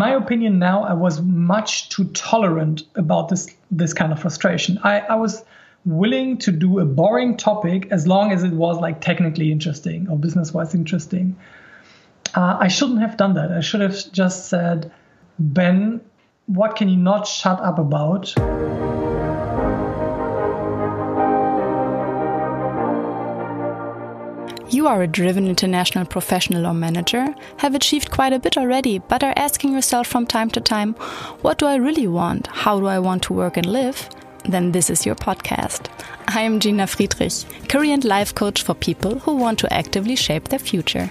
my opinion, now I was much too tolerant about this this kind of frustration. I, I was willing to do a boring topic as long as it was like technically interesting or business wise interesting. Uh, I shouldn't have done that. I should have just said, Ben, what can you not shut up about? You are a driven international professional or manager, have achieved quite a bit already, but are asking yourself from time to time, what do I really want? How do I want to work and live? Then this is your podcast. I am Gina Friedrich, career and life coach for people who want to actively shape their future.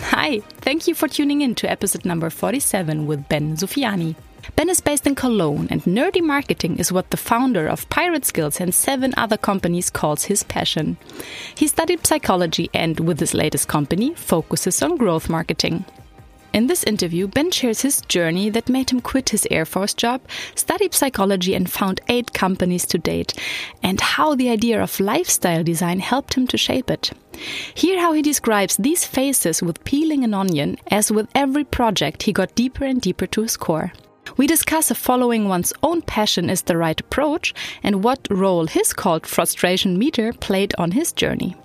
Hi, thank you for tuning in to episode number 47 with Ben Sufiani. Ben is based in Cologne, and nerdy marketing is what the founder of Pirate Skills and seven other companies calls his passion. He studied psychology and, with his latest company, focuses on growth marketing. In this interview, Ben shares his journey that made him quit his Air Force job, study psychology, and found eight companies to date, and how the idea of lifestyle design helped him to shape it. Hear how he describes these phases with peeling an onion, as with every project, he got deeper and deeper to his core. We discuss if following one's own passion is the right approach and what role his called frustration meter played on his journey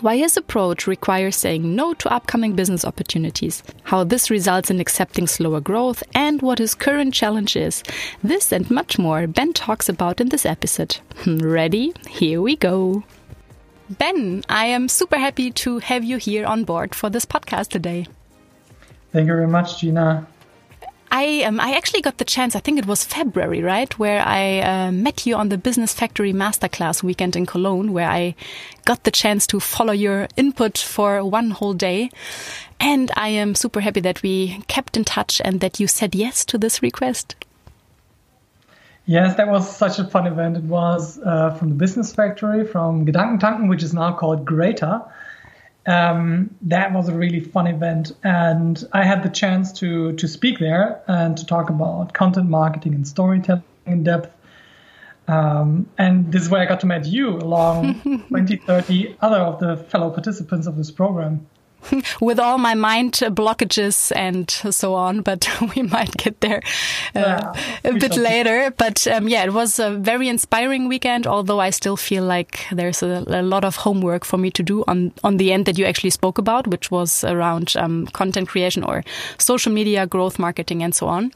why his approach requires saying no to upcoming business opportunities, how this results in accepting slower growth, and what his current challenge is. This and much more Ben talks about in this episode. Hmm, ready? Here we go. Ben, I am super happy to have you here on board for this podcast today. Thank you very much, Gina. I um, I actually got the chance. I think it was February, right, where I uh, met you on the Business Factory Masterclass weekend in Cologne, where I got the chance to follow your input for one whole day. And I am super happy that we kept in touch and that you said yes to this request. Yes, that was such a fun event. It was uh, from the Business Factory, from Gedankentanken, which is now called Greator um, that was a really fun event, and I had the chance to to speak there and to talk about content marketing and storytelling in depth. Um, and this is where I got to meet you along 20, 30 other of the fellow participants of this program. with all my mind blockages and so on, but we might get there uh, yeah, a bit later. But um, yeah, it was a very inspiring weekend, although I still feel like there's a, a, lot of homework for me to do on, on the end that you actually spoke about, which was around um, content creation or social media growth marketing and so on.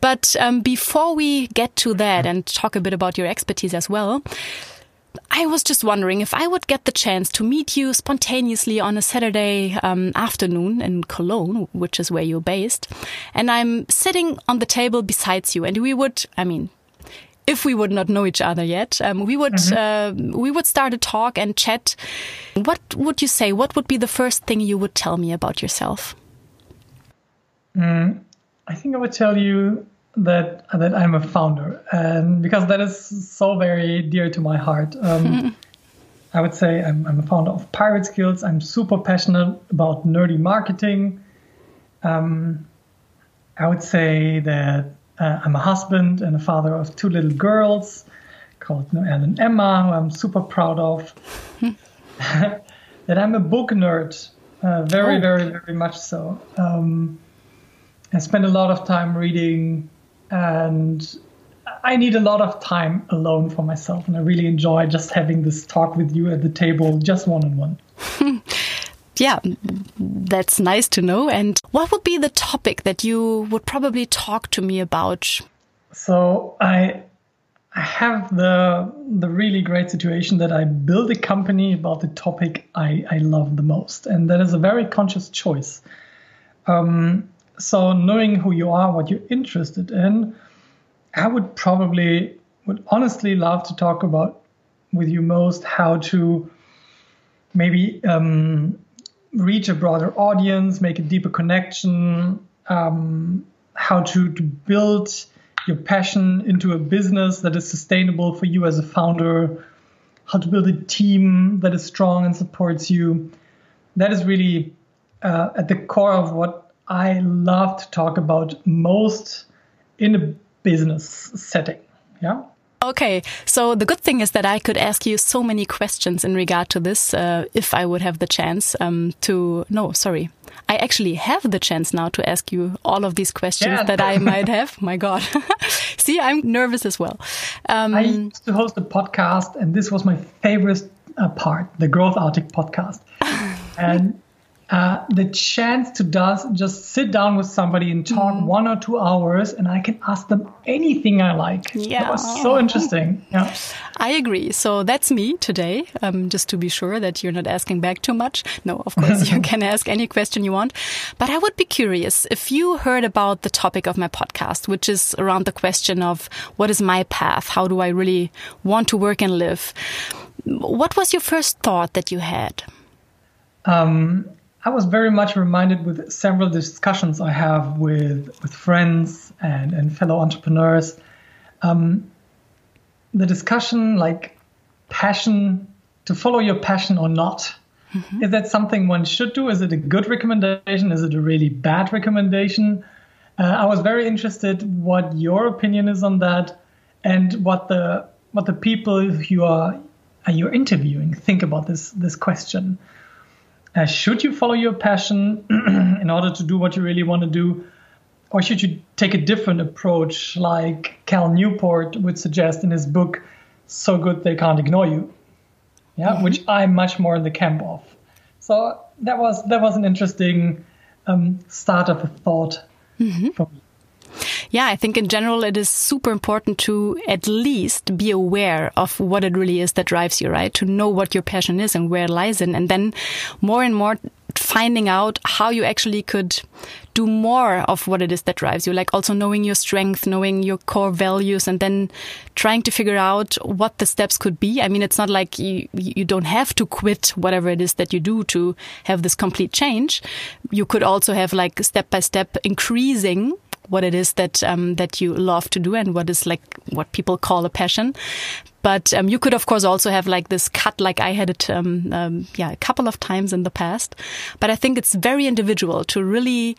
But um, before we get to that and talk a bit about your expertise as well, I was just wondering if I would get the chance to meet you spontaneously on a Saturday um, afternoon in Cologne, which is where you're based, and I'm sitting on the table beside you, and we would, I mean, if we would not know each other yet, um, we would mm -hmm. uh, we would start a talk and chat. What would you say? What would be the first thing you would tell me about yourself? Mm, I think I would tell you that that I'm a founder, and because that is so very dear to my heart. Um, I would say I'm, I'm, a founder of Pirate Skills. I'm super passionate about nerdy marketing. Um, I would say that uh, I'm a husband and a father of two little girls called Noelle and Emma, who I'm super proud of. that I'm a book nerd, uh, very, oh. very, very much so. Um, I spend a lot of time reading and I need a lot of time alone for myself, and I really enjoy just having this talk with you at the table, just one on one. yeah, that's nice to know. And what would be the topic that you would probably talk to me about? So I I have the the really great situation that I build a company about the topic I, I love the most, and that is a very conscious choice. Um, so knowing who you are, what you're interested in, I would probably would honestly love to talk about with you most how to maybe um, reach a broader audience, make a deeper connection, um, how to, to build your passion into a business that is sustainable for you as a founder, how to build a team that is strong and supports you. That is really uh, at the core of what I love to talk about most in a business setting. Yeah. Okay, so the good thing is that I could ask you so many questions in regard to this uh, if I would have the chance um, to. No, sorry. I actually have the chance now to ask you all of these questions yeah. that I might have. My God. See, I'm nervous as well. Um, I used to host a podcast, and this was my favorite uh, part the Growth Arctic podcast. and uh, the chance to does just sit down with somebody and talk mm. one or two hours, and I can ask them anything I like. Yeah, that was so interesting. Yeah, I agree. So that's me today. Um, just to be sure that you're not asking back too much. No, of course you can ask any question you want. But I would be curious if you heard about the topic of my podcast, which is around the question of what is my path? How do I really want to work and live? What was your first thought that you had? Um, I was very much reminded with several discussions I have with with friends and, and fellow entrepreneurs. Um, the discussion like passion to follow your passion or not. Mm-hmm. Is that something one should do? Is it a good recommendation? Is it a really bad recommendation? Uh, I was very interested what your opinion is on that, and what the what the people you are, are you interviewing think about this this question. Uh, should you follow your passion in order to do what you really want to do? Or should you take a different approach, like Cal Newport would suggest in his book, So Good They Can't Ignore You? Yeah, mm-hmm. which I'm much more in the camp of. So that was that was an interesting um, start of a thought mm-hmm. for me. Yeah, I think in general it is super important to at least be aware of what it really is that drives you, right? To know what your passion is and where it lies in. And then more and more finding out how you actually could do more of what it is that drives you, like also knowing your strength, knowing your core values, and then trying to figure out what the steps could be. I mean, it's not like you, you don't have to quit whatever it is that you do to have this complete change. You could also have like step by step increasing what it is that um, that you love to do and what is like what people call a passion. But um, you could, of course, also have like this cut, like I had it, um, um, yeah, a couple of times in the past. But I think it's very individual to really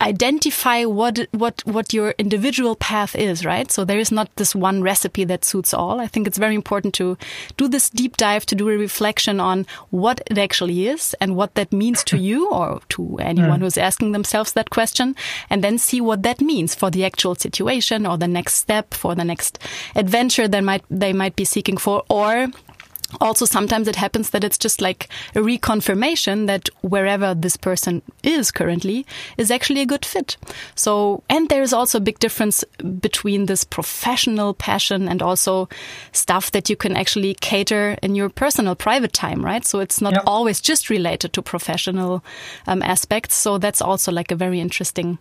identify what what what your individual path is, right? So there is not this one recipe that suits all. I think it's very important to do this deep dive to do a reflection on what it actually is and what that means to you or to anyone hmm. who's asking themselves that question, and then see what that means for the actual situation or the next step for the next adventure that might they might be seeking for, or also sometimes it happens that it's just like a reconfirmation that wherever this person is currently is actually a good fit. So, and there is also a big difference between this professional passion and also stuff that you can actually cater in your personal private time, right? So it's not yep. always just related to professional um, aspects. So that's also like a very interesting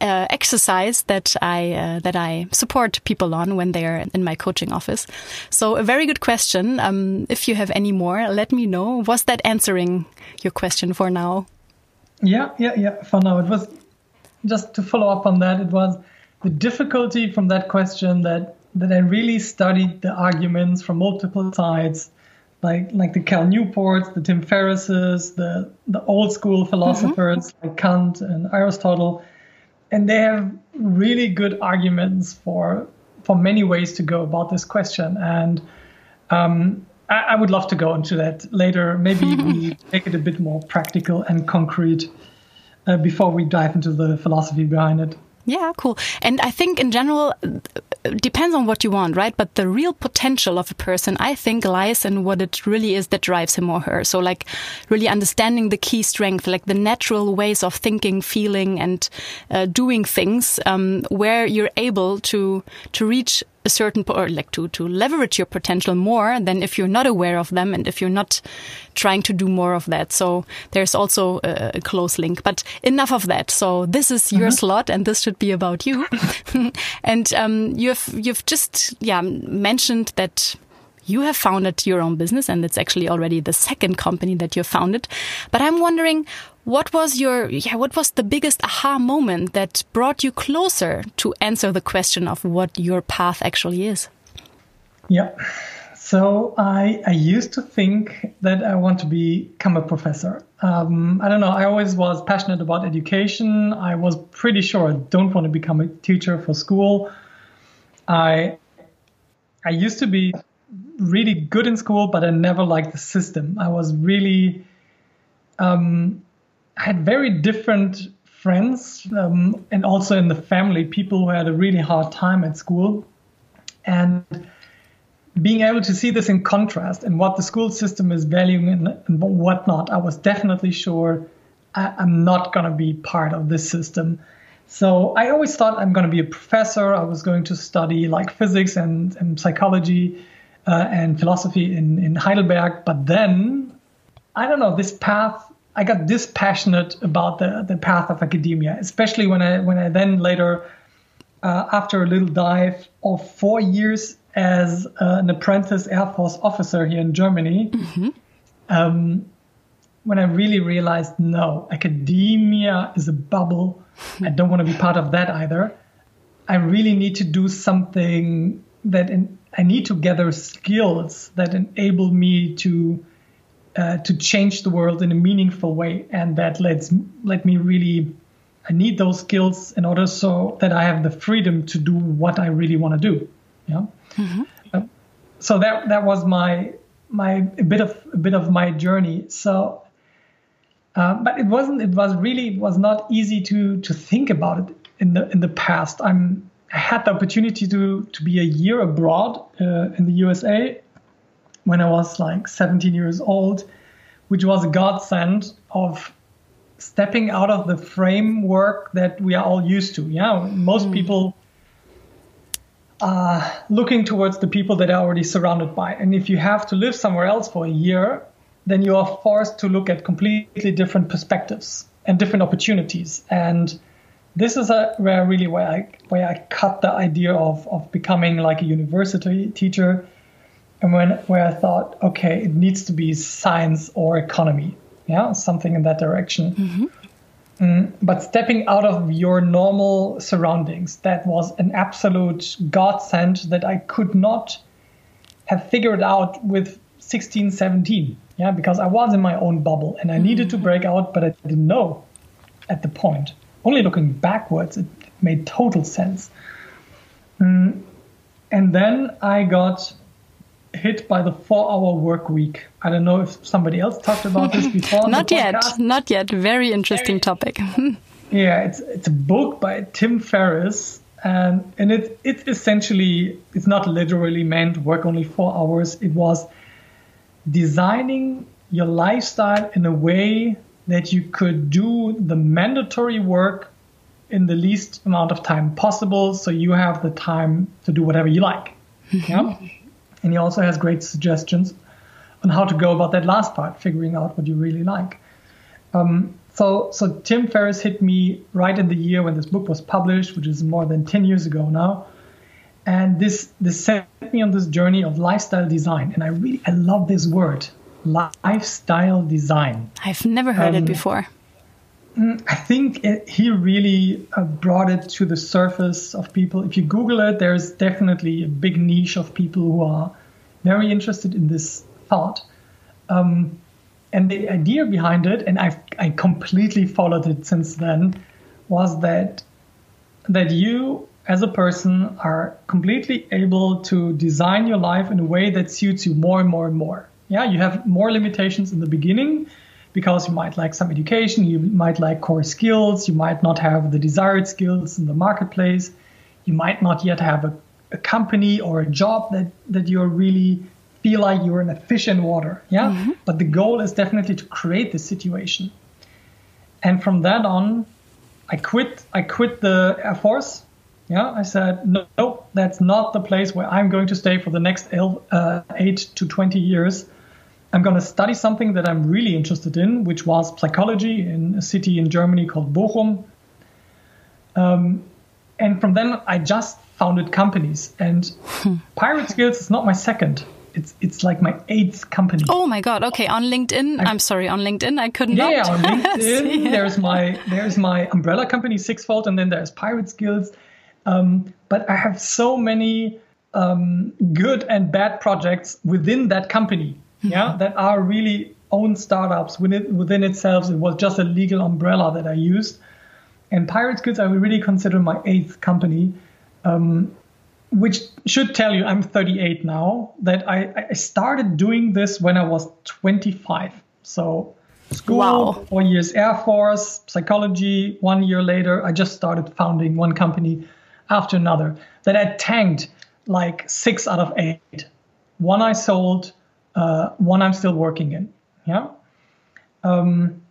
uh, exercise that I uh, that I support people on when they are in my coaching office. So a very good question. Um, if you have any more, let me know. Was that answering your question for now? Yeah, yeah, yeah. For now, it was just to follow up on that. It was the difficulty from that question that that I really studied the arguments from multiple sides, like like the Cal Newports, the Tim Ferrisses, the the old school philosophers mm -hmm. like Kant and Aristotle, and they have really good arguments for for many ways to go about this question. And um, I, I, would love to go into that later. Maybe we make it a bit more practical and concrete uh, before we dive into the philosophy behind it. Yeah, cool. And I think in general, depends on what you want, right? But the real potential of a person, I think, lies in what it really is that drives him or her. So, like, really understanding the key strength, like the natural ways of thinking, feeling, and uh, doing things, um, where you're able to to reach a certain or like to to leverage your potential more than if you're not aware of them and if you're not trying to do more of that. So there's also a, a close link. But enough of that. So this is your mm -hmm. slot, and this should be about you. and um, you've you've just yeah mentioned that you have founded your own business and it's actually already the second company that you founded. But I'm wondering, what was your, yeah, what was the biggest aha moment that brought you closer to answer the question of what your path actually is? Yeah. So I, I used to think that I want to become a professor. Um, I don't know. I always was passionate about education. I was pretty sure I don't want to become a teacher for school. I I used to be really good in school, but I never liked the system. I was really um, I had very different friends um, and also in the family people who had a really hard time at school and being able to see this in contrast and what the school system is valuing and, whatnot, I was definitely sure I, am not going to be part of this system. So I always thought I'm going to be a professor. I was going to study like physics and, and psychology uh, and philosophy in, in Heidelberg. But then, I don't know, this path, I got dispassionate about the, the path of academia, especially when I, when I then later, uh, after a little dive of four years as uh, an apprentice Air Force officer here in Germany, mm-hmm. um, when I really realized no, academia is a bubble. I don't want to be part of that either. I really need to do something that in, I need to gather skills that enable me to uh, to change the world in a meaningful way, and that lets let me really. I need those skills in order so that I have the freedom to do what I really want to do. Yeah. Mm-hmm. Uh, so that that was my my a bit of a bit of my journey. So, uh, but it wasn't. It was really it was not easy to to think about it in the in the past. I'm I had the opportunity to to be a year abroad uh, in the USA when I was like 17 years old, which was a godsend of stepping out of the framework that we are all used to. Yeah, most mm. people are looking towards the people that are already surrounded by. And if you have to live somewhere else for a year, then you are forced to look at completely different perspectives and different opportunities. And this is a, where really where I where I cut the idea of of becoming like a university teacher, and when where I thought, okay, it needs to be science or economy, yeah, something in that direction. Mm-hmm. Mm, but stepping out of your normal surroundings, that was an absolute godsend that I could not have figured out with 16, 17. Yeah, because I was in my own bubble and I needed to mm-hmm. break out, but I didn't know at the point. Only looking backwards, it made total sense. Mm, and then I got hit by the four hour work week. I don't know if somebody else talked about this before. not yet, not yet. Very interesting Very, topic. yeah, it's it's a book by Tim Ferriss, and and it it's essentially it's not literally meant work only four hours. It was designing your lifestyle in a way that you could do the mandatory work in the least amount of time possible, so you have the time to do whatever you like. yeah and he also has great suggestions on how to go about that last part, figuring out what you really like. Um, so, so Tim Ferriss hit me right in the year when this book was published, which is more than 10 years ago now. And this this set me on this journey of lifestyle design. And I really I love this word, lifestyle design. I've never heard um, it before. Mm, I think it, he really uh, brought it to the surface of people. If you Google it, there's definitely a big niche of people who are very interested in this thought. Um, and the idea behind it, and I've I completely followed it since then, was that that you as a person are completely able to design your life in a way that suits you more and more and more. Yeah, you have more limitations in the beginning because you might lack some education, you might lack core skills, you might not have the desired skills in the marketplace, you might not yet have a, a company or a job that, that you really feel like you're in a fish in water. Yeah. Mm-hmm. But the goal is definitely to create this situation. And from that on, I quit I quit the Air Force. Yeah, I said, no, no that's not the place where I'm going to stay for the next uh, eight to 20 years. I'm going to study something that I'm really interested in, which was psychology in a city in Germany called Bochum. Um, and from then, I just founded companies. And hmm. Pirate Skills is not my second. It's it's like my eighth company. Oh my god! Okay, on LinkedIn, I, am sorry, on LinkedIn, I couldn't. Yeah, yeah, on LinkedIn, there's my there's my umbrella company Sixfold, and then there's Pirate Skills. Um, but I have so many um, good and bad projects within that company. Yeah, that are really own startups within within itself. It was just a legal umbrella that I used. And Pirates Skills, I would really consider my eighth company. Um, which should tell you I'm 38 now, that I, I started doing this when I was 25. So school, wow. four years Air Force, psychology, one year later, I just started founding one company after another that I tanked like six out of eight. One I sold, uh, one I'm still working in. Yeah. Um,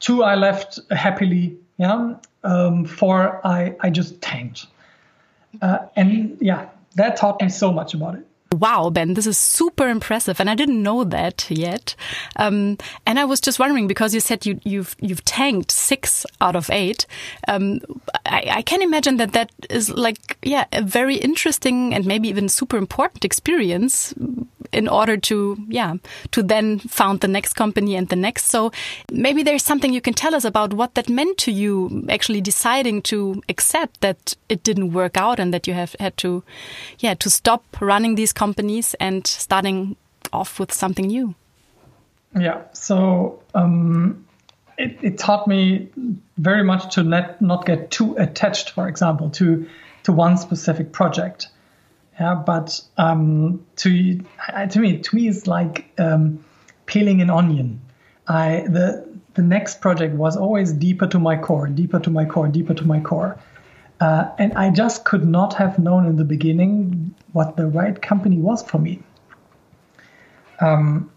two I left happily. Yeah. Um, four I, I just tanked. Uh, and yeah, that taught me so much about it. Wow, Ben, this is super impressive, and I didn't know that yet. Um, and I was just wondering because you said you, you've you've tanked six out of eight. Um, I, I, can imagine that that is like yeah a very interesting and maybe even super important experience in order to yeah to then found the next company and the next. So maybe there's something you can tell us about what that meant to you actually deciding to accept that it didn't work out and that you have had to yeah to stop running these companies and starting off with something new. Yeah. So um, it, it taught me very much to let, not get too attached for example to to one specific project yeah, but um, to to me, to me, it's like um, peeling an onion. I the the next project was always deeper to my core, deeper to my core, deeper to my core, uh, and I just could not have known in the beginning what the right company was for me. Um,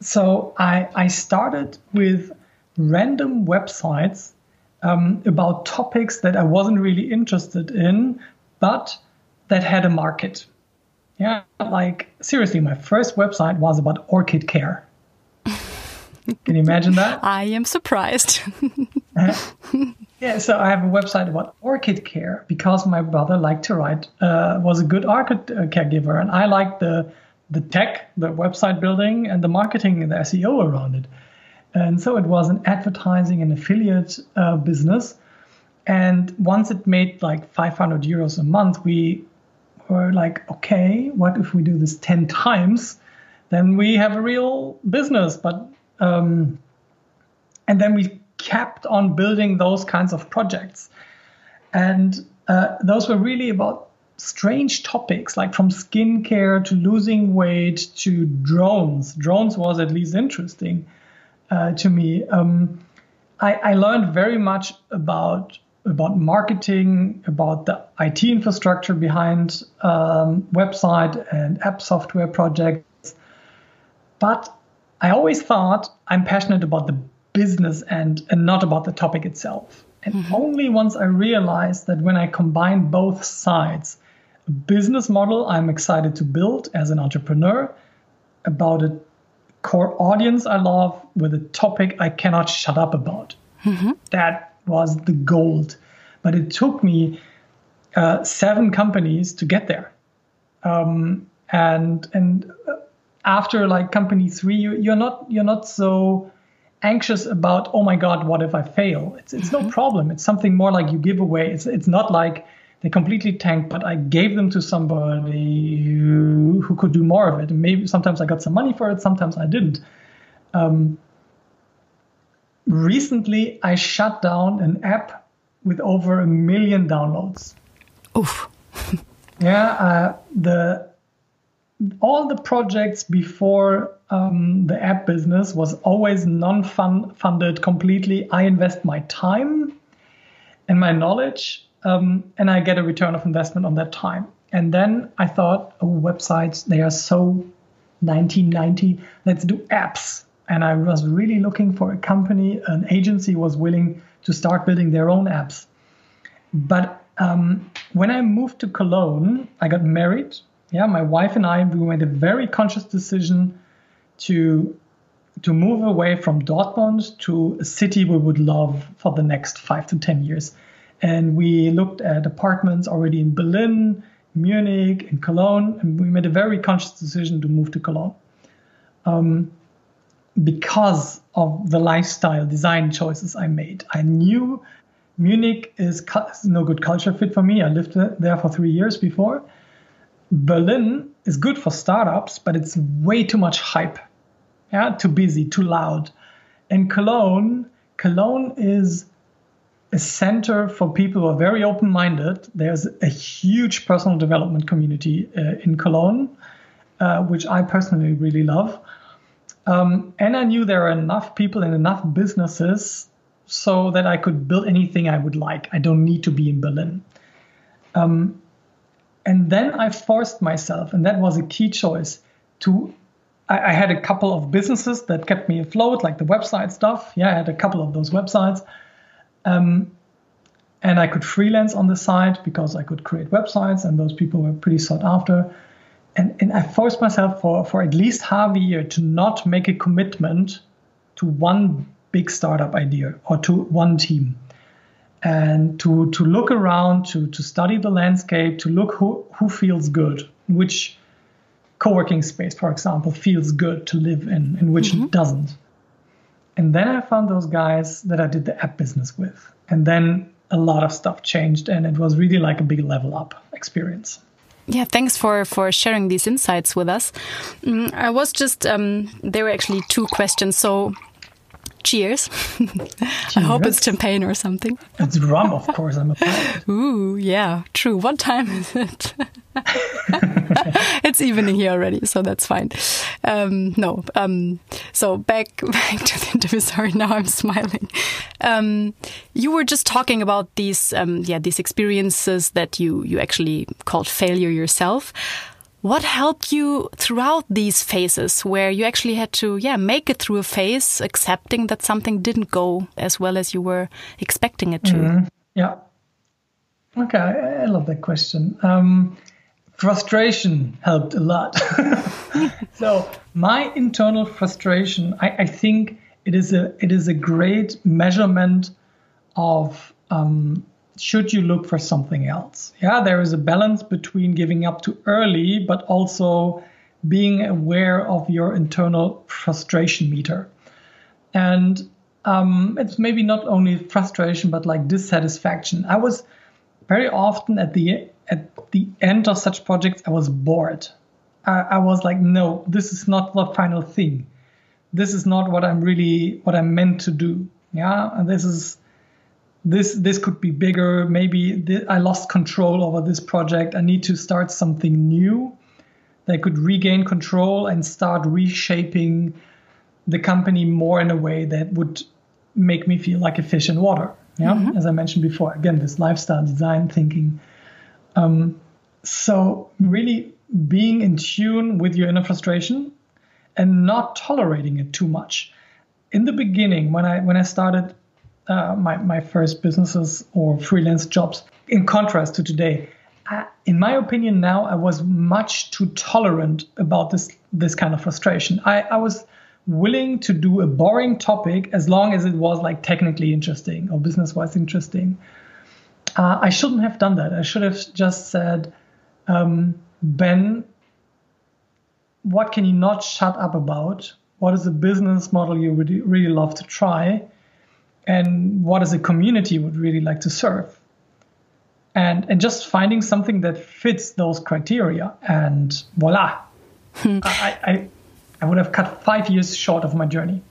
so I I started with random websites um, about topics that I wasn't really interested in, but that had a market. Yeah, like seriously, my first website was about orchid care. Can you imagine that? I am surprised. yeah, so I have a website about orchid care because my brother liked to write, uh, was a good orchid uh, caregiver, and I liked the the tech, the website building, and the marketing and the SEO around it. And so it was an advertising and affiliate uh, business. And once it made like 500 euros a month, we were like, okay, what if we do this 10 times? Then we have a real business. But, um, and then we kept on building those kinds of projects. And uh, those were really about strange topics, like from skincare to losing weight to drones. Drones was at least interesting uh, to me. Um, I, I, learned very much about about marketing, about the IT infrastructure behind um, website and app software projects. But I always thought I'm passionate about the business and, and not about the topic itself. And mm-hmm. only once I realized that when I combine both sides, a business model I'm excited to build as an entrepreneur, about a core audience I love, with a topic I cannot shut up about. Mm-hmm. That was the gold. But it took me uh, seven companies to get there. Um, and and after like company three, you, you're not you're not so anxious about oh my god what if I fail? It's it's mm-hmm. no problem. It's something more like you give away. It's it's not like they completely tanked, but I gave them to somebody who, who could do more of it. And maybe sometimes I got some money for it, sometimes I didn't. Um, recently I shut down an app with over a million downloads. Oof. yeah, uh, the all the projects before um, the app business was always non-funded completely. I invest my time and my knowledge, um, and I get a return of investment on that time. And then I thought, oh, websites, they are so 1990. Let's do apps and I was really looking for a company, an agency was willing to start building their own apps. But um, when I moved to Cologne, I got married. Yeah, my wife and I we made a very conscious decision to to move away from Dortmund to a city we would love for the next five to ten years. And we looked at apartments already in Berlin, Munich, and Cologne, and we made a very conscious decision to move to Cologne. Um, because of the lifestyle design choices I made. I knew Munich is no good culture fit for me. I lived there for three years before. Berlin is good for startups, but it's way too much hype. Yeah, too busy, too loud. And Cologne, Cologne is a center for people who are very open minded. There's a huge personal development community uh, in Cologne, uh, which I personally really love. Um, and I knew there are enough people and enough businesses so that I could build anything I would like. I don't need to be in Berlin. Um, and then I forced myself, and that was a key choice, to I, I, had a couple of businesses that kept me afloat, like the website stuff. Yeah, I had a couple of those websites. Um, and I could freelance on the side because I could create websites, and those people were pretty sought after and, and I forced myself for, for at least half a year to not make a commitment to one big startup idea or to one team and to, to look around, to, to study the landscape, to look who, who feels good, which co-working space, for example, feels good to live in, and which mm-hmm. doesn't. And then I found those guys that I did the app business with. And then a lot of stuff changed, and it was really like a big level up experience. Yeah, thanks for for sharing these insights with us. Mm, I was just um, there were actually two questions. So, cheers. cheers. I hope it's champagne or something. It's rum, of course. I'm a. Ooh, yeah, true. What time is it? it's evening here already, so that's fine. Um, no, um, so back back to the interview. Sorry, now I'm smiling. Um, you were just talking about these, um, yeah, these experiences that you you actually called failure yourself. What helped you throughout these phases where you actually had to, yeah, make it through a phase, accepting that something didn't go as well as you were expecting it to? Mm -hmm. Yeah. Okay, I love that question. Um, frustration helped a lot. so my internal frustration, I, I, think it is a it is a great measurement of um, should you look for something else. Yeah, there is a balance between giving up too early, but also being aware of your internal frustration meter. And um, it's maybe not only frustration, but like dissatisfaction. I was very often at the at the end of such projects, I was bored. I, I was like, no, this is not the final thing. This is not what I'm really what I'm meant to do. Yeah, and this is this this could be bigger. Maybe th- I lost control over this project. I need to start something new that could regain control and start reshaping the company more in a way that would make me feel like a fish in water. Yeah, mm-hmm. as I mentioned before, again, this lifestyle design thinking um, so really being in tune with your inner frustration and not tolerating it too much. In the beginning, when I when I started uh, my my first businesses or freelance jobs, in contrast to today, I, in my opinion, now I was much too tolerant about this this kind of frustration. I, I was willing to do a boring topic as long as it was like technically interesting or business wise interesting uh, I shouldn't have done that. I should have just said, um, Ben, what can you not shut up about? What is a business model you would really love to try? And what is a community you would really like to serve? And, and just finding something that fits those criteria. And voila, I, I, I would have cut five years short of my journey.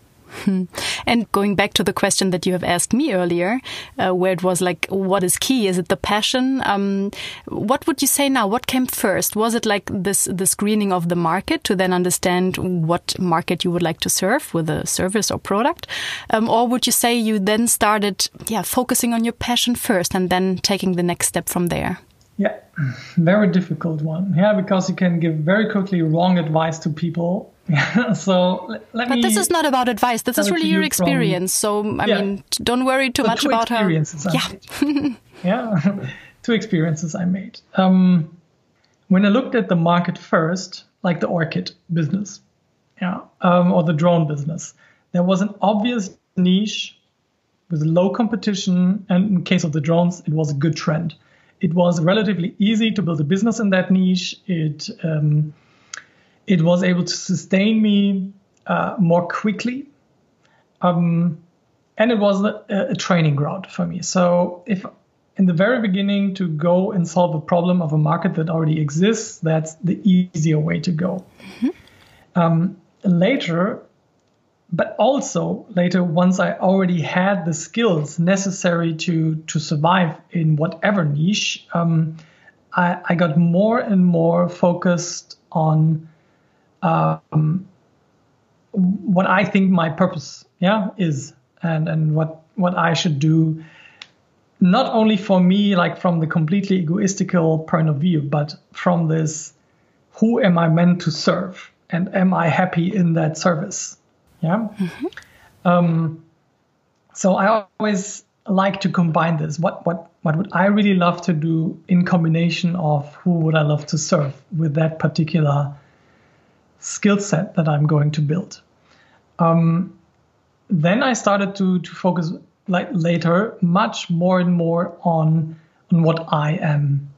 And going back to the question that you have asked me earlier, uh, where it was like, what is key? Is it the passion? Um, what would you say now? What came first? Was it like this the screening of the market to then understand what market you would like to serve with a service or product, um, or would you say you then started, yeah, focusing on your passion first and then taking the next step from there? Yeah, very difficult one. Yeah, because you can give very quickly wrong advice to people. so but this is not about advice. This is really your experience. From, so I yeah, mean, don't worry too much about how. Yeah, yeah, two experiences I made. Um, when I looked at the market first, like the orchid business, yeah, um, or the drone business, there was an obvious niche with low competition, and in case of the drones, it was a good trend it was relatively easy to build a business in that niche. It um, it was able to sustain me uh, more quickly, um, and it was a, a, training ground for me. So if in the very beginning to go and solve a problem of a market that already exists, that's the easier way to go. Mm-hmm. Um, later, but also later once i already had the skills necessary to to survive in whatever niche um, I, I, got more and more focused on um, what i think my purpose yeah is and and what what i should do not only for me like from the completely egoistical point of view but from this who am i meant to serve? And am i happy in that service yeah. Mm-hmm. Um, so I always like to combine this. What what what would I really love to do in combination of who would I love to serve with that particular skill set that I'm going to build. Um, then I started to to focus like later much more and more on on what I am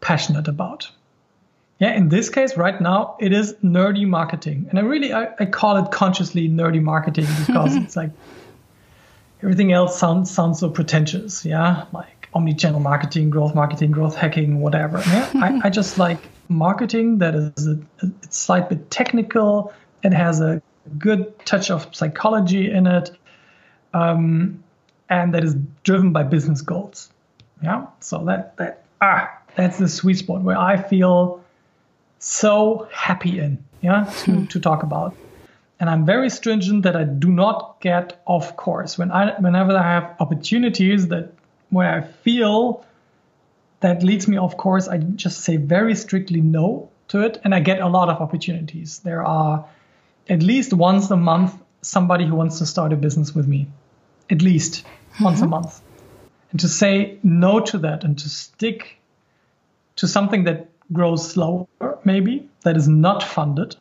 passionate about yeah, in this case, right now, it is nerdy marketing. And I really, I, I call it consciously nerdy marketing because it's like everything else sounds, sounds so pretentious. Yeah, like omni-channel marketing, growth marketing, growth hacking, whatever. Yeah, I, I just like marketing that is a, it's slightly technical. It has a good touch of psychology in it. Um, and that is driven by business goals. Yeah, so that, that, ah, that's the sweet spot where I feel so happy in, yeah, to, hmm. to talk about. And I'm very stringent that I do not get off course. When I whenever I have opportunities that where I feel that leads me off course, I just say very strictly no to it. And I get a lot of opportunities. There are at least once a month somebody who wants to start a business with me. At least mm-hmm. once a mm-hmm. month. And to say no to that and to stick to something that grows slower, maybe, that is not funded.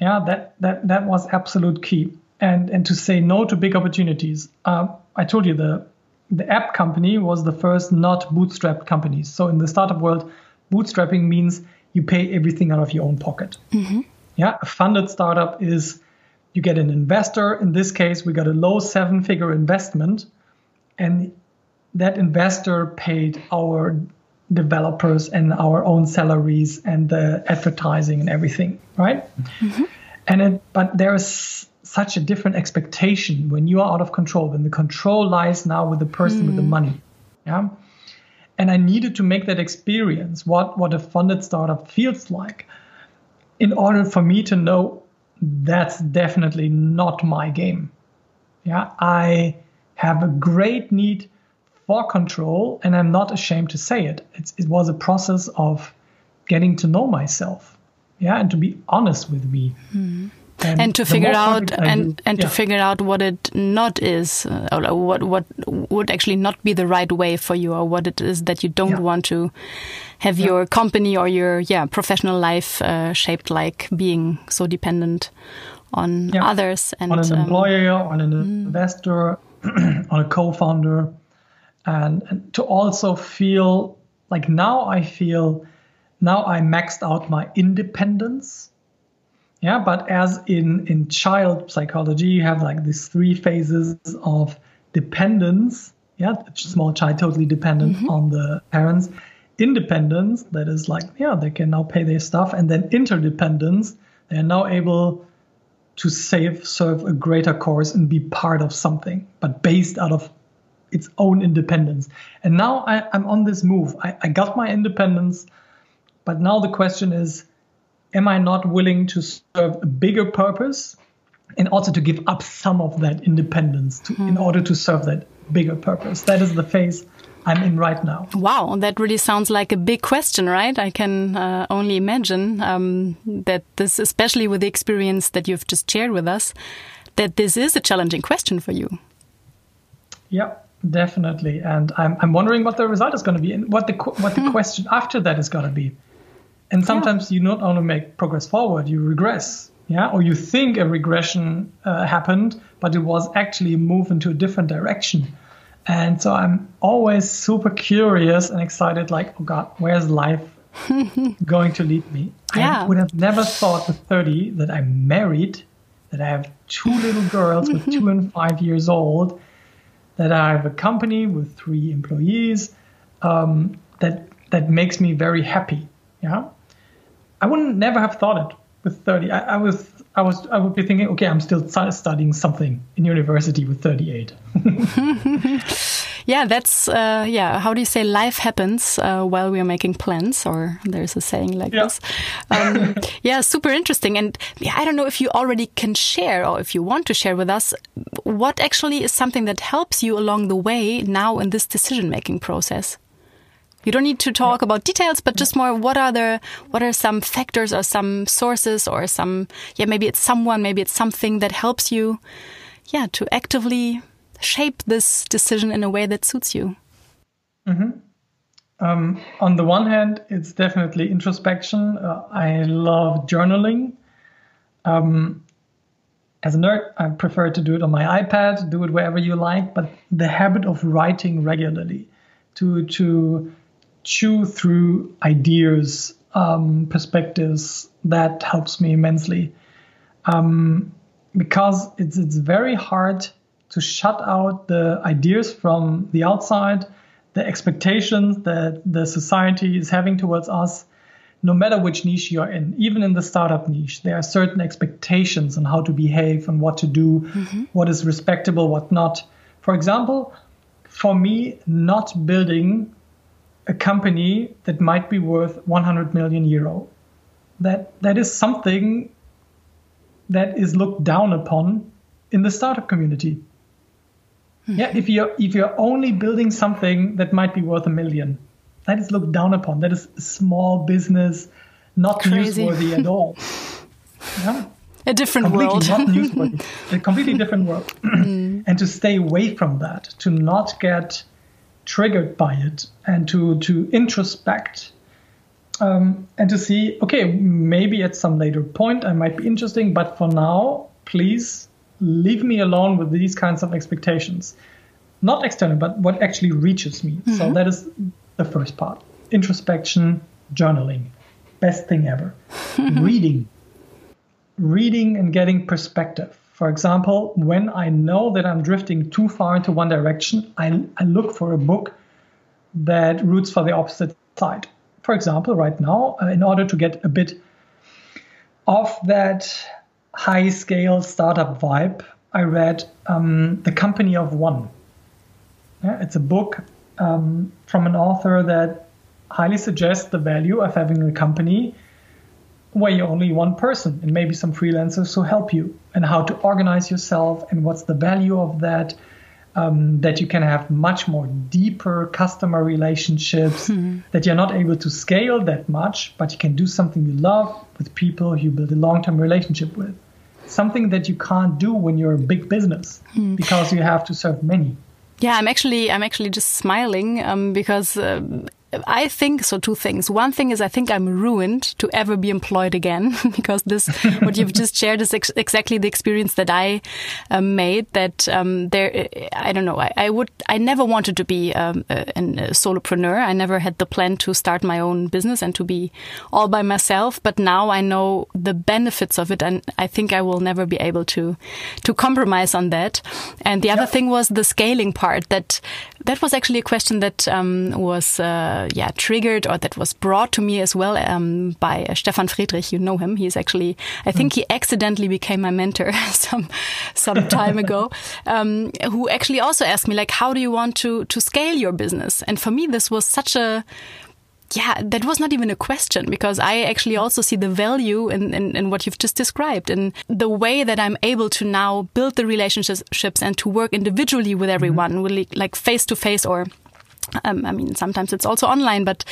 Yeah, that, that, that was absolute key. And, and to say no to big opportunities. Uh, I told you the, the app company was the first not bootstrapped company. So in the startup world, bootstrapping means you pay everything out of your own pocket. Mm-hmm. Yeah, a funded startup is you get an investor. In this case, we got a low seven figure investment, and that investor paid our developers and our own salaries and the advertising and everything, right? Mm-hmm. And it, but there is such a different expectation when you are out of control. When the control lies now with the person mm with the mm. money, yeah. And I needed to make that experience what what a funded startup feels like, in order for me to know that's definitely not my game. Yeah, I have a great need for control, and I'm not ashamed to say it. It's, it was a process of getting to know myself, yeah, and to be honest with me. Mm. And, and, to figure out and, and yeah. to figure out what it not is uh, or what what would actually not be the right way for you or what it is that you don't yeah. want to have yeah. your company or your yeah professional life uh, shaped like being so dependent on others and on an um, employer on an mm. investor on a co-founder and, and to also feel like now I feel now I maxed out my independence. Yeah, but as in in child psychology, you have like these three phases of dependence. Yeah, small child totally dependent mm-hmm. on the parents. Independence, that is like, yeah, they can now pay their stuff, and then interdependence, they are now able to save, serve a greater cause and be part of something, but based out of its own independence. And now I, am on this move. I, I got my independence, but now the question is am I not willing to serve a bigger purpose and also to give up some of that independence to, in hmm. order to serve that bigger purpose? That is the phase I'm in right now. Wow, that really sounds like a big question, right? I can uh, only imagine um, that this, especially with the experience that you've just shared with us, that this is a challenging question for you. Yeah, Definitely, and I'm I'm wondering what the result is going to be and what the what the question after that is going to be. And sometimes yeah. you not only make progress forward, you regress, yeah, or you think a regression uh, happened, but it was actually a move into a different direction. And so I'm always super curious and excited, like, oh God, where's life going to lead me? Yeah. I would have never thought with 30 that I'm married, that I have two little girls with two and five years old, that I have a company with three employees, um, that that makes me very happy. Yeah. I wouldn't never have thought it with 30. I, I was I was I would be thinking, okay, I'm still studying something in university with 38. yeah, that's uh, yeah. How do you say life happens uh, while we are making plans? Or there's a saying like yeah. this. Um, yeah, super interesting. And yeah, I don't know if you already can share or if you want to share with us what actually is something that helps you along the way now in this decision making process. You don't need to talk about details, but just more what are the what are some factors or some sources or some yeah maybe it's someone maybe it's something that helps you yeah to actively shape this decision in a way that suits you. Mm -hmm. um, on the one hand, it's definitely introspection. Uh, I love journaling. Um, as a nerd, I prefer to do it on my iPad, do it wherever you like, but the habit of writing regularly to to chew through ideas, um, perspectives, that helps me immensely. Um, because it's, it's very hard to shut out the ideas from the outside, the expectations that the society is having towards us, no matter which niche you're in. Even in the startup niche, there are certain expectations on how to behave and what to do, mm-hmm. what is respectable, what not. For example, for me, not building a company that might be worth 100 million euro. That that is something that is looked down upon in the startup community. Mm-hmm. Yeah, if you're if you're only building something that might be worth a million, that is looked down upon. That is small business, not Crazy. newsworthy at all. Yeah. A different completely world. not newsworthy. a completely different world. Mm. and to stay away from that, to not get triggered by it and to to introspect um, and to see okay maybe at some later point i might be interesting but for now please leave me alone with these kinds of expectations. Not external but what actually reaches me. Mm-hmm. so that is the first part. Introspection journaling. Best thing ever. Reading. Reading and getting perspective. For example, when I know that I'm drifting too far into one direction, I, I look for a book that roots for the opposite side. For example, right now, uh, in order to get a bit of that high scale startup vibe, I read um, The Company of One. Yeah, it's a book um, from an author that highly suggests the value of having a company where you're only one person and maybe some freelancers who help you and how to organize yourself and what's the value of that. Um, that you can have much more deeper customer relationships, mm-hmm. that you're not able to scale that much, but you can do something you love with people you build a long term relationship with. Something that you can't do when you're a big business mm. because you have to serve many. Yeah, I'm actually I'm actually just smiling um, because uh, I think so. Two things. One thing is I think I'm ruined to ever be employed again because this what you've just shared is ex exactly the experience that I um, made. That um, there, I don't know. I, I, would. I never wanted to be um, a, a, solopreneur. I never had the plan to start my own business and to be all by myself. But now I know the benefits of it, and I think I will never be able to to compromise on that. And the other thing was the scaling part. That that was actually a question that um, was. Uh, yeah triggered or that was brought to me as well um, by uh, Stefan Frädrich. You know him. He's actually I think he accidentally became my mentor some some time ago. Um, who actually also asked me like, how do you want to to scale your business? And for me, this was such a yeah, that was not even a question because I actually also see the value in, in, in, what you've just described and the way that I'm able to now build the relationships and to work individually with everyone, mm -hmm. really like face to face or um, I mean, sometimes it's also online, but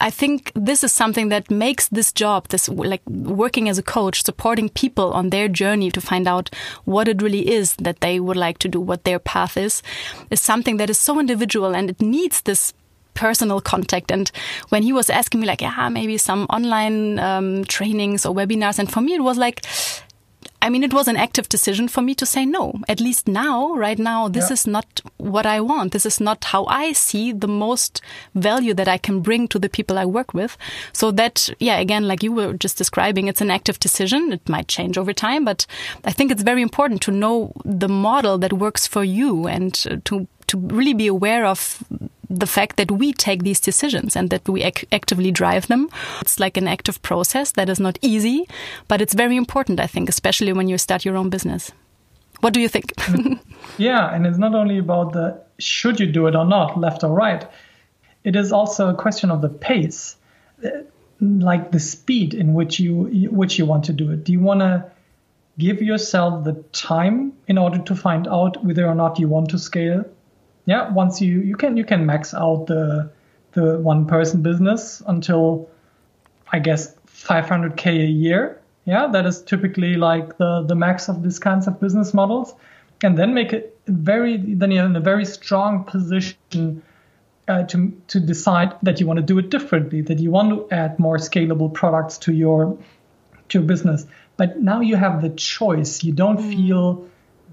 I think this is something that makes this job, this like working as a coach, supporting people on their journey to find out what it really is that they would like to do, what their path is, is something that is so individual and it needs this personal contact. And when he was asking me like, yeah, maybe some online um, trainings or webinars, and for me it was like, I mean, it was an active decision for me to say no. At least now, right now, this yeah. is not what I want. This is not how I see the most value that I can bring to the people I work with. So that, yeah, again, like you were just describing, it's an active decision. It might change over time, but I think it's very important to know the model that works for you and to to really be aware of the fact that we take these decisions and that we ac actively drive them. It's like an active process that is not easy, but it's very important, I think, especially when you start your own business. What do you think? yeah, and it's not only about the should you do it or not, left or right. It is also a question of the pace, uh, like the speed in which you which you want to do it. Do you want to give yourself the time in order to find out whether or not you want to scale yeah, once you you can you can max out the the one person business until I guess 500k a year. Yeah, that is typically like the the max of these kinds of business models, and then make it very then you're in a very strong position uh, to to decide that you want to do it differently, that you want to add more scalable products to your to your business. But now you have the choice. You don't mm. feel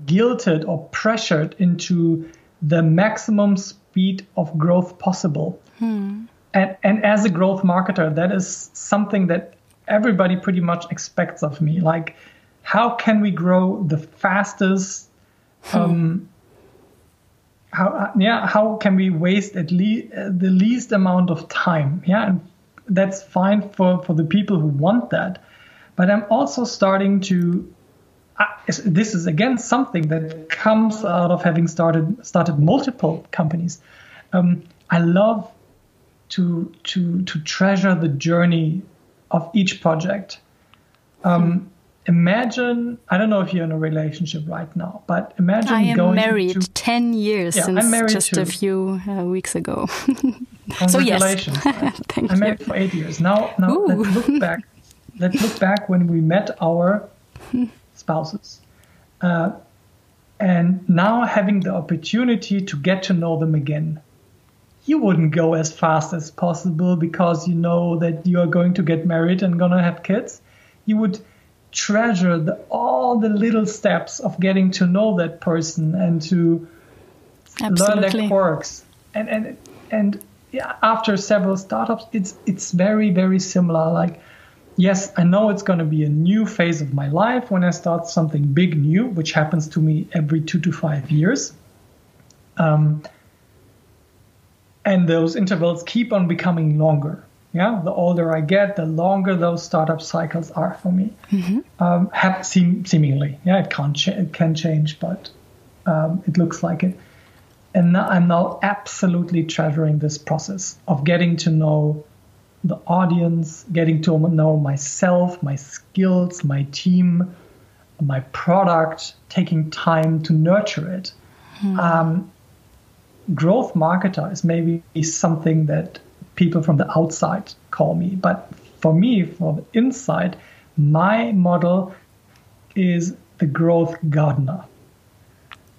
guilted or pressured into the maximum speed of growth possible. Hmm. And, and as a growth marketer, that is something that everybody pretty much expects of me. Like, how can we grow the fastest? Hmm. Um, how yeah? How can we waste at least uh, the least amount of time? Yeah, and that's fine for for the people who want that. But I'm also starting to this is again something that comes out of having started started multiple companies. Um, I love to to to treasure the journey of each project. Um. Imagine I don't know if you're in a relationship right now, but imagine I am going married to, ten years yeah, since just too. a few uh, weeks ago. so yes, Thank I'm you. married for eight years now. Now Ooh. let's look back. Let's look back when we met our spouses. Uh, and now having the opportunity to get to know them again. You wouldn't go as fast as possible because you know that you are going to get married and gonna have kids. You would treasure the, all the little steps of getting to know that person and to Absolutely. learn their quirks. And and and yeah, after several startups, it's it's very very similar. Like yes, I know it's going to be a new phase of my life when I start something big new, which happens to me every two to five years. Um, and those intervals keep on becoming longer. Yeah, the older I get, the longer those startup cycles are for me. Mm-hmm. Um, have, seem, seemingly, yeah, it can't ch- it can change, but um, it looks like it. And now I'm now absolutely treasuring this process of getting to know the audience, getting to know myself, my skills, my team, my product, taking time to nurture it. Hmm. Um, growth marketer is maybe something that people from the outside call me, but for me, from the inside, my model is the growth gardener.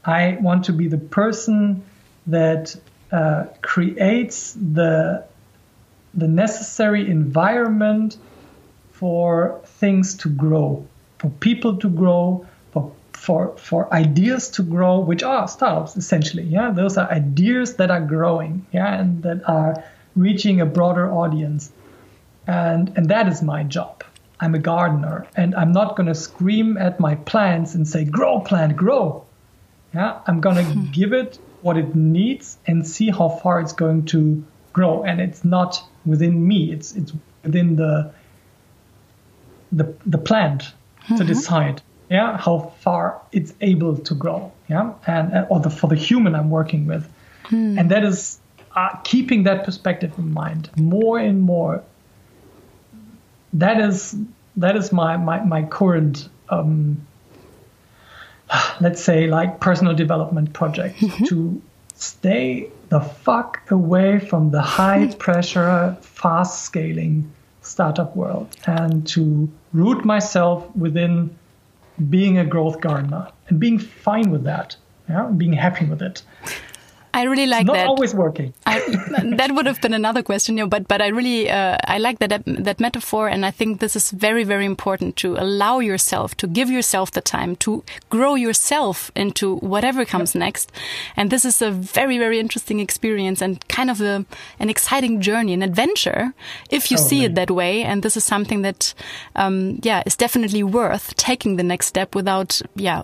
I want to be the person that uh, creates the the necessary environment for things to grow, for people to grow, for for for ideas to grow, which are startups essentially. Yeah, those are ideas that are growing. Yeah, and that are reaching a broader audience, and and that is my job. I'm a gardener, and I'm not going to scream at my plants and say, "Grow, plant, grow." Yeah, I'm going to give it what it needs and see how far it's going to grow. And it's not within me. It's it's within the the the plant mm-hmm. to decide yeah how far it's able to grow yeah and or the, for the human I'm working with, mm. and that is uh, keeping that perspective in mind more and more. That is that is my my my current. Um, let's say like personal development project mm-hmm. to stay the fuck away from the high hmm. pressure, fast scaling startup world and to root myself within being a growth gardener and being fine with that, yeah, being happy with it. I really like that. not that. always working. I, that would have been another question, you know, but but I really uh, I like that that metaphor, and I think this is very very important to allow yourself to give yourself the time to grow yourself into whatever comes next, and this is a very very interesting experience and kind of a, an exciting journey, an adventure, if you see it that way, and this is something that um, yeah is definitely worth taking the next step without yeah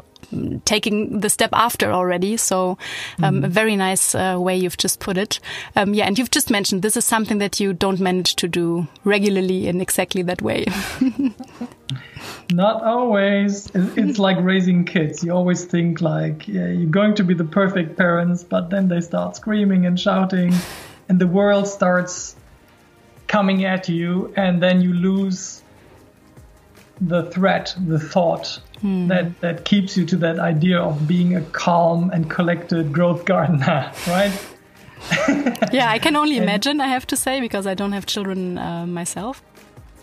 taking the step after already. So, um, mm. a very nice uh, way you've just put it. Um, yeah, and you've just mentioned this is something that you don't manage to do regularly in exactly that way. Not always. It's like raising kids. You always think like yeah, you're going to be the perfect parents, but then they start screaming and shouting, and the world starts coming at you, and then you lose the threat, the thought hmm. that that keeps you to that idea of being a calm and collected growth gardener, right? yeah, I can only imagine. I have to say because I don't have children uh, myself.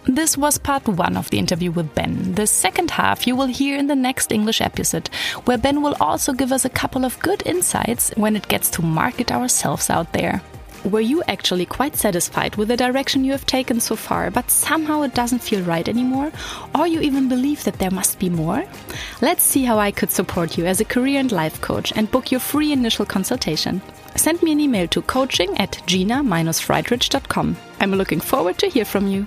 This was part one of the interview with Ben. The second half you will hear in the next English episode, where Ben will also give us a couple of good insights when it gets to market ourselves out there. Were you actually quite satisfied with the direction you have taken so far, but somehow it doesn't feel right anymore? Or you even believe that there must be more? Let's see how I could support you as a career and life coach and book your free initial consultation. Send me an email to coaching at gina-friedrich.com. I'm looking forward to hear from you.